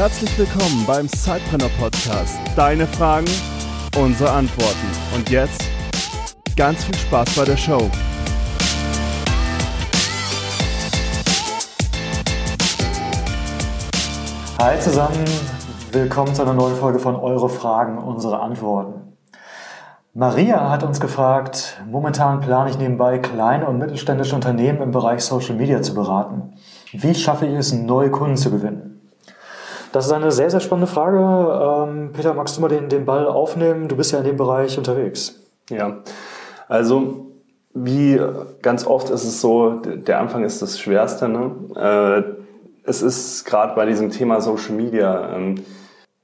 Herzlich willkommen beim Sidepreneur Podcast. Deine Fragen, unsere Antworten. Und jetzt ganz viel Spaß bei der Show. Hi zusammen, willkommen zu einer neuen Folge von Eure Fragen, unsere Antworten. Maria hat uns gefragt, momentan plane ich nebenbei kleine und mittelständische Unternehmen im Bereich Social Media zu beraten. Wie schaffe ich es, neue Kunden zu gewinnen? Das ist eine sehr, sehr spannende Frage. Ähm, Peter, magst du mal den, den Ball aufnehmen? Du bist ja in dem Bereich unterwegs. Ja, also wie ganz oft ist es so, der Anfang ist das Schwerste. Ne? Äh, es ist gerade bei diesem Thema Social Media, ähm,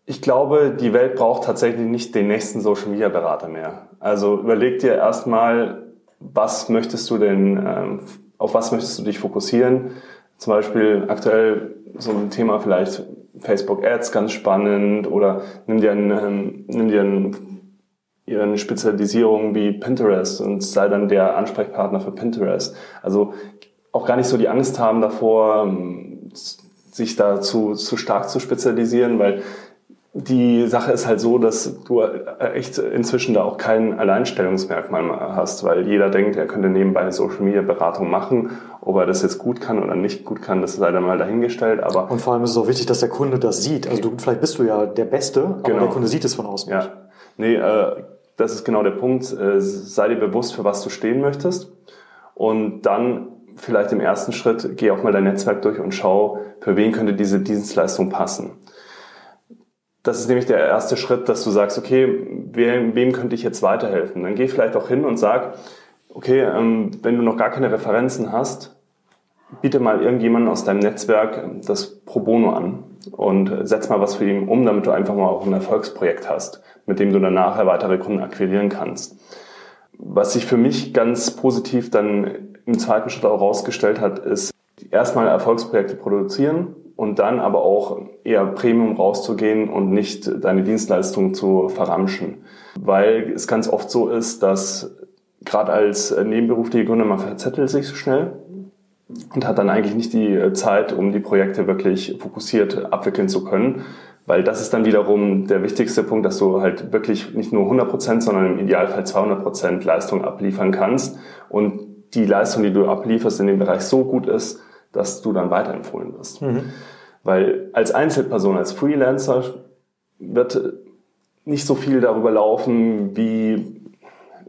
ich glaube, die Welt braucht tatsächlich nicht den nächsten Social Media Berater mehr. Also überleg dir erstmal, was möchtest du denn, ähm, auf was möchtest du dich fokussieren? Zum Beispiel aktuell so ein Thema vielleicht Facebook Ads ganz spannend oder nimm dir, einen, ähm, nimm dir einen, eine Spezialisierung wie Pinterest und sei dann der Ansprechpartner für Pinterest. Also auch gar nicht so die Angst haben davor, sich da zu, zu stark zu spezialisieren, weil die Sache ist halt so, dass du echt inzwischen da auch kein Alleinstellungsmerkmal hast, weil jeder denkt, er könnte nebenbei eine Social Media Beratung machen. Ob er das jetzt gut kann oder nicht gut kann, das sei dann mal dahingestellt. Aber und vor allem ist es auch wichtig, dass der Kunde das sieht. Also du, vielleicht bist du ja der Beste, aber genau. der Kunde sieht es von außen ja. nicht. Nee, äh, das ist genau der Punkt. Äh, sei dir bewusst, für was du stehen möchtest. Und dann vielleicht im ersten Schritt, geh auch mal dein Netzwerk durch und schau, für wen könnte diese Dienstleistung passen. Das ist nämlich der erste Schritt, dass du sagst, okay, wem, wem könnte ich jetzt weiterhelfen? Dann geh vielleicht auch hin und sag, okay, ähm, wenn du noch gar keine Referenzen hast, biete mal irgendjemanden aus deinem Netzwerk das Pro Bono an und setz mal was für ihn um, damit du einfach mal auch ein Erfolgsprojekt hast, mit dem du dann nachher weitere Kunden akquirieren kannst. Was sich für mich ganz positiv dann im zweiten Schritt auch rausgestellt hat, ist erstmal Erfolgsprojekte produzieren und dann aber auch eher Premium rauszugehen und nicht deine Dienstleistung zu verramschen. Weil es ganz oft so ist, dass gerade als nebenberufliche Gründer man verzettelt sich so schnell und hat dann eigentlich nicht die Zeit, um die Projekte wirklich fokussiert abwickeln zu können. Weil das ist dann wiederum der wichtigste Punkt, dass du halt wirklich nicht nur 100 Prozent, sondern im Idealfall 200 Prozent Leistung abliefern kannst und die Leistung, die du ablieferst in dem Bereich so gut ist, dass du dann weiterempfohlen wirst. Mhm. Weil als Einzelperson, als Freelancer wird nicht so viel darüber laufen, wie,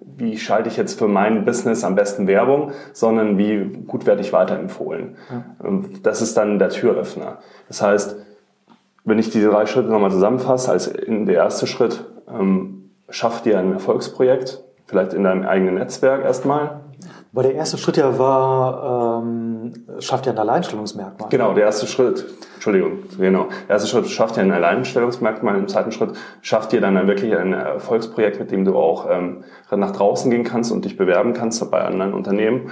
wie schalte ich jetzt für mein Business am besten Werbung, sondern wie gut werde ich weiterempfohlen. Mhm. Das ist dann der Türöffner. Das heißt, wenn ich diese drei Schritte nochmal zusammenfasse, als in der erste Schritt, ähm, schaff dir ein Erfolgsprojekt, vielleicht in deinem eigenen Netzwerk erstmal, weil der erste Schritt ja war, ähm, schafft ja ein Alleinstellungsmerkmal. Genau, der erste Schritt, Entschuldigung, genau. Der erste Schritt schafft ja ein Alleinstellungsmerkmal. Im zweiten Schritt schafft dir dann wirklich ein Erfolgsprojekt, mit dem du auch ähm, nach draußen gehen kannst und dich bewerben kannst bei anderen Unternehmen.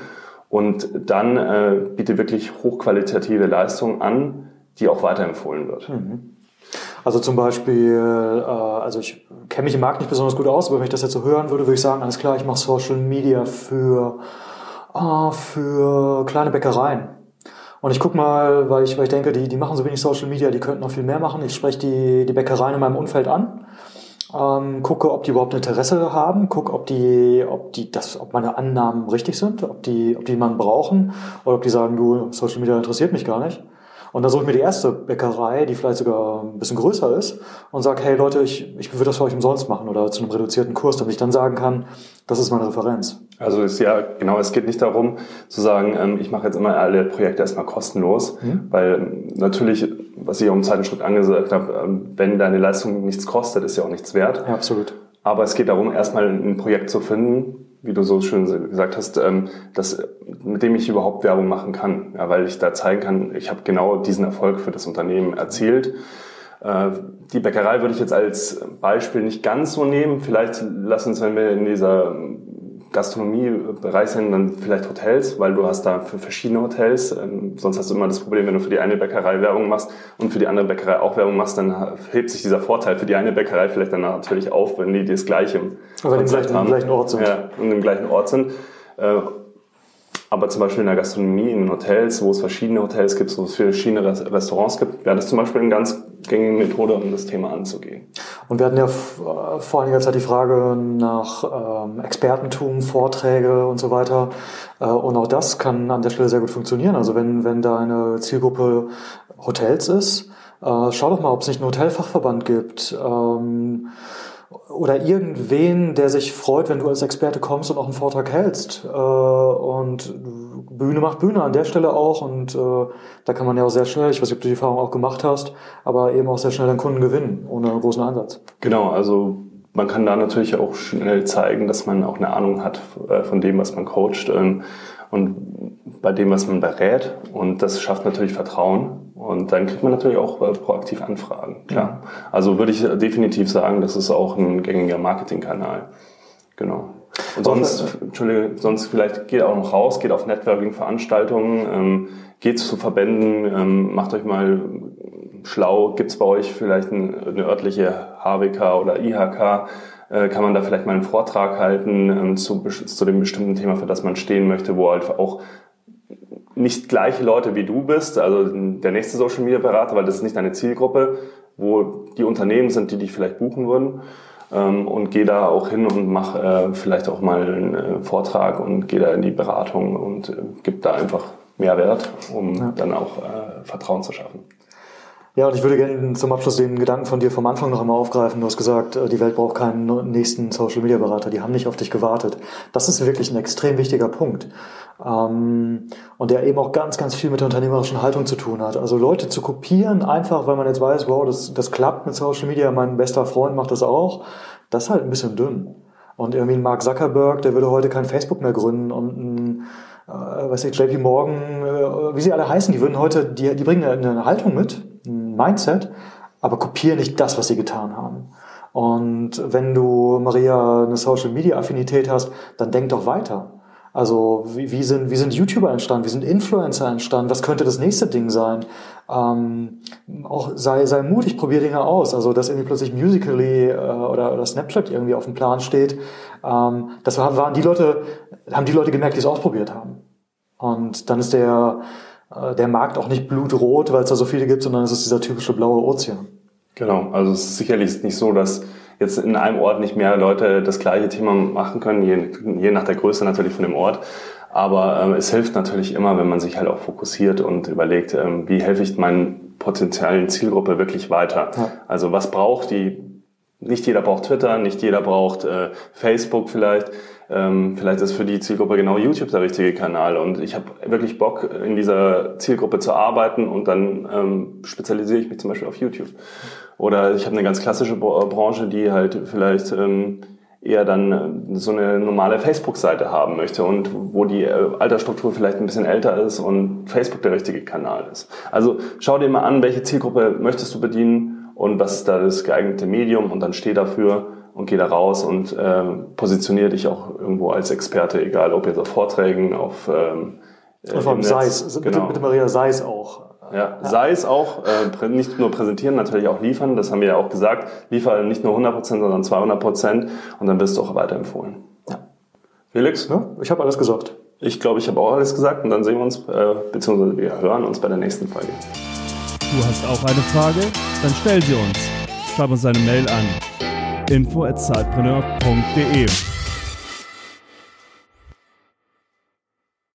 Und dann äh, biete wirklich hochqualitative Leistungen an, die auch weiterempfohlen wird. Mhm. Also zum Beispiel, äh, also ich kenne mich im Markt nicht besonders gut aus, aber wenn ich das jetzt so hören würde, würde ich sagen, alles klar, ich mache Social Media für, äh, für kleine Bäckereien. Und ich guck mal, weil ich, weil ich denke, die, die machen so wenig Social Media, die könnten noch viel mehr machen. Ich spreche die, die Bäckereien in meinem Umfeld an, ähm, gucke, ob die überhaupt Interesse haben, gucke, ob die, ob die, das, ob meine Annahmen richtig sind, ob die, ob die jemanden brauchen oder ob die sagen, du, Social Media interessiert mich gar nicht. Und dann suche ich mir die erste Bäckerei, die vielleicht sogar ein bisschen größer ist und sage, hey Leute, ich, ich würde das für euch umsonst machen oder zu einem reduzierten Kurs, damit ich dann sagen kann, das ist meine Referenz. Also ist ja, genau, es geht nicht darum zu sagen, ähm, ich mache jetzt immer alle Projekte erstmal kostenlos, mhm. weil natürlich, was ich auch im zweiten Schritt angesagt habe, ähm, wenn deine Leistung nichts kostet, ist ja auch nichts wert. Ja, absolut. Aber es geht darum, erstmal ein Projekt zu finden, wie du so schön gesagt hast, ähm, das, mit dem ich überhaupt Werbung machen kann, ja, weil ich da zeigen kann, ich habe genau diesen Erfolg für das Unternehmen erzielt. Äh, die Bäckerei würde ich jetzt als Beispiel nicht ganz so nehmen. Vielleicht lass uns, wenn wir in dieser Gastronomiebereich sind dann vielleicht Hotels, weil du hast da für verschiedene Hotels. Ähm, sonst hast du immer das Problem, wenn du für die eine Bäckerei Werbung machst und für die andere Bäckerei auch Werbung machst, dann hebt sich dieser Vorteil für die eine Bäckerei vielleicht dann natürlich auf, wenn die das gleiche Aber im gleichen, haben. gleichen Ort sind. Ja, und im gleichen Ort sind. Äh, aber zum Beispiel in der Gastronomie, in Hotels, wo es verschiedene Hotels gibt, wo es verschiedene Restaurants gibt, wäre das zum Beispiel eine ganz gängige Methode, um das Thema anzugehen. Und wir hatten ja äh, vor einiger Zeit die Frage nach ähm, Expertentum, Vorträge und so weiter. Äh, und auch das kann an der Stelle sehr gut funktionieren. Also wenn, wenn da eine Zielgruppe Hotels ist, äh, schau doch mal, ob es nicht einen Hotelfachverband gibt. Ähm, oder irgendwen, der sich freut, wenn du als Experte kommst und auch einen Vortrag hältst. Äh, und Bühne macht Bühne an der Stelle auch. Und äh, da kann man ja auch sehr schnell, ich weiß nicht, ob du die Erfahrung auch gemacht hast, aber eben auch sehr schnell einen Kunden gewinnen, ohne großen Einsatz. Genau, also man kann da natürlich auch schnell zeigen, dass man auch eine Ahnung hat äh, von dem, was man coacht ähm, und bei dem, was man berät. Und das schafft natürlich Vertrauen. Und dann kriegt man natürlich auch äh, proaktiv Anfragen, klar. Mhm. Also würde ich definitiv sagen, das ist auch ein gängiger Marketingkanal. Genau. Und sonst, Entschuldige, sonst vielleicht geht auch noch raus, geht auf Networking-Veranstaltungen, ähm, geht zu Verbänden, ähm, macht euch mal schlau, gibt's bei euch vielleicht ein, eine örtliche HWK oder IHK, kann man da vielleicht mal einen Vortrag halten ähm, zu, zu dem bestimmten Thema, für das man stehen möchte, wo halt auch nicht gleiche Leute wie du bist, also der nächste Social Media Berater, weil das ist nicht deine Zielgruppe, wo die Unternehmen sind, die dich vielleicht buchen würden. Ähm, und geh da auch hin und mach äh, vielleicht auch mal einen äh, Vortrag und geh da in die Beratung und äh, gib da einfach Mehrwert, um ja. dann auch äh, Vertrauen zu schaffen. Ja, und ich würde gerne zum Abschluss den Gedanken von dir vom Anfang noch einmal aufgreifen. Du hast gesagt, äh, die Welt braucht keinen nächsten Social Media Berater. Die haben nicht auf dich gewartet. Das ist wirklich ein extrem wichtiger Punkt. Ähm, und der eben auch ganz, ganz viel mit der unternehmerischen Haltung zu tun hat. Also Leute zu kopieren, einfach weil man jetzt weiß, wow, das, das klappt mit Social Media, mein bester Freund macht das auch, das ist halt ein bisschen dünn. Und irgendwie Mark Zuckerberg, der würde heute kein Facebook mehr gründen und ein äh, weiß ich, JP Morgan, äh, wie sie alle heißen, die würden heute, die, die bringen eine Haltung mit, Mindset, aber kopieren nicht das, was sie getan haben. Und wenn du, Maria, eine Social Media Affinität hast, dann denk doch weiter. Also wie, wie, sind, wie sind YouTuber entstanden? Wie sind Influencer entstanden? Was könnte das nächste Ding sein? Ähm, auch sei, sei mutig, probier Dinge aus. Also dass irgendwie plötzlich Musically äh, oder, oder Snapchat irgendwie auf dem Plan steht. Ähm, das waren die Leute, haben die Leute gemerkt, die es ausprobiert haben. Und dann ist der, der Markt auch nicht blutrot, weil es da so viele gibt, sondern es ist dieser typische blaue Ozean. Genau, also es ist sicherlich nicht so, dass jetzt in einem Ort nicht mehr Leute das gleiche Thema machen können, je, je nach der Größe natürlich von dem Ort. Aber ähm, es hilft natürlich immer, wenn man sich halt auch fokussiert und überlegt, ähm, wie helfe ich meinen potenziellen Zielgruppe wirklich weiter. Ja. Also was braucht die? Nicht jeder braucht Twitter, nicht jeder braucht äh, Facebook vielleicht. Ähm, vielleicht ist für die Zielgruppe genau YouTube der richtige Kanal. Und ich habe wirklich Bock, in dieser Zielgruppe zu arbeiten und dann ähm, spezialisiere ich mich zum Beispiel auf YouTube. Oder ich habe eine ganz klassische Branche, die halt vielleicht ähm, eher dann äh, so eine normale Facebook-Seite haben möchte und wo die äh, Altersstruktur vielleicht ein bisschen älter ist und Facebook der richtige Kanal ist. Also schau dir mal an, welche Zielgruppe möchtest du bedienen und was ist da das geeignete Medium und dann steh dafür und geh da raus und äh, positioniere dich auch irgendwo als Experte, egal ob jetzt auf Vorträgen, auf ähm, äh, vor allem sei es, genau. bitte, bitte Maria, sei es auch. Ja, sei es auch, äh, nicht nur präsentieren, natürlich auch liefern, das haben wir ja auch gesagt. Liefer nicht nur 100%, sondern 200% und dann wirst du auch weiterempfohlen. Ja. Felix? Ja, ich habe alles gesagt. Ich glaube, ich habe auch alles gesagt und dann sehen wir uns, äh, beziehungsweise wir hören uns bei der nächsten Folge. Du hast auch eine Frage? Dann stell sie uns. Schreib uns eine Mail an info at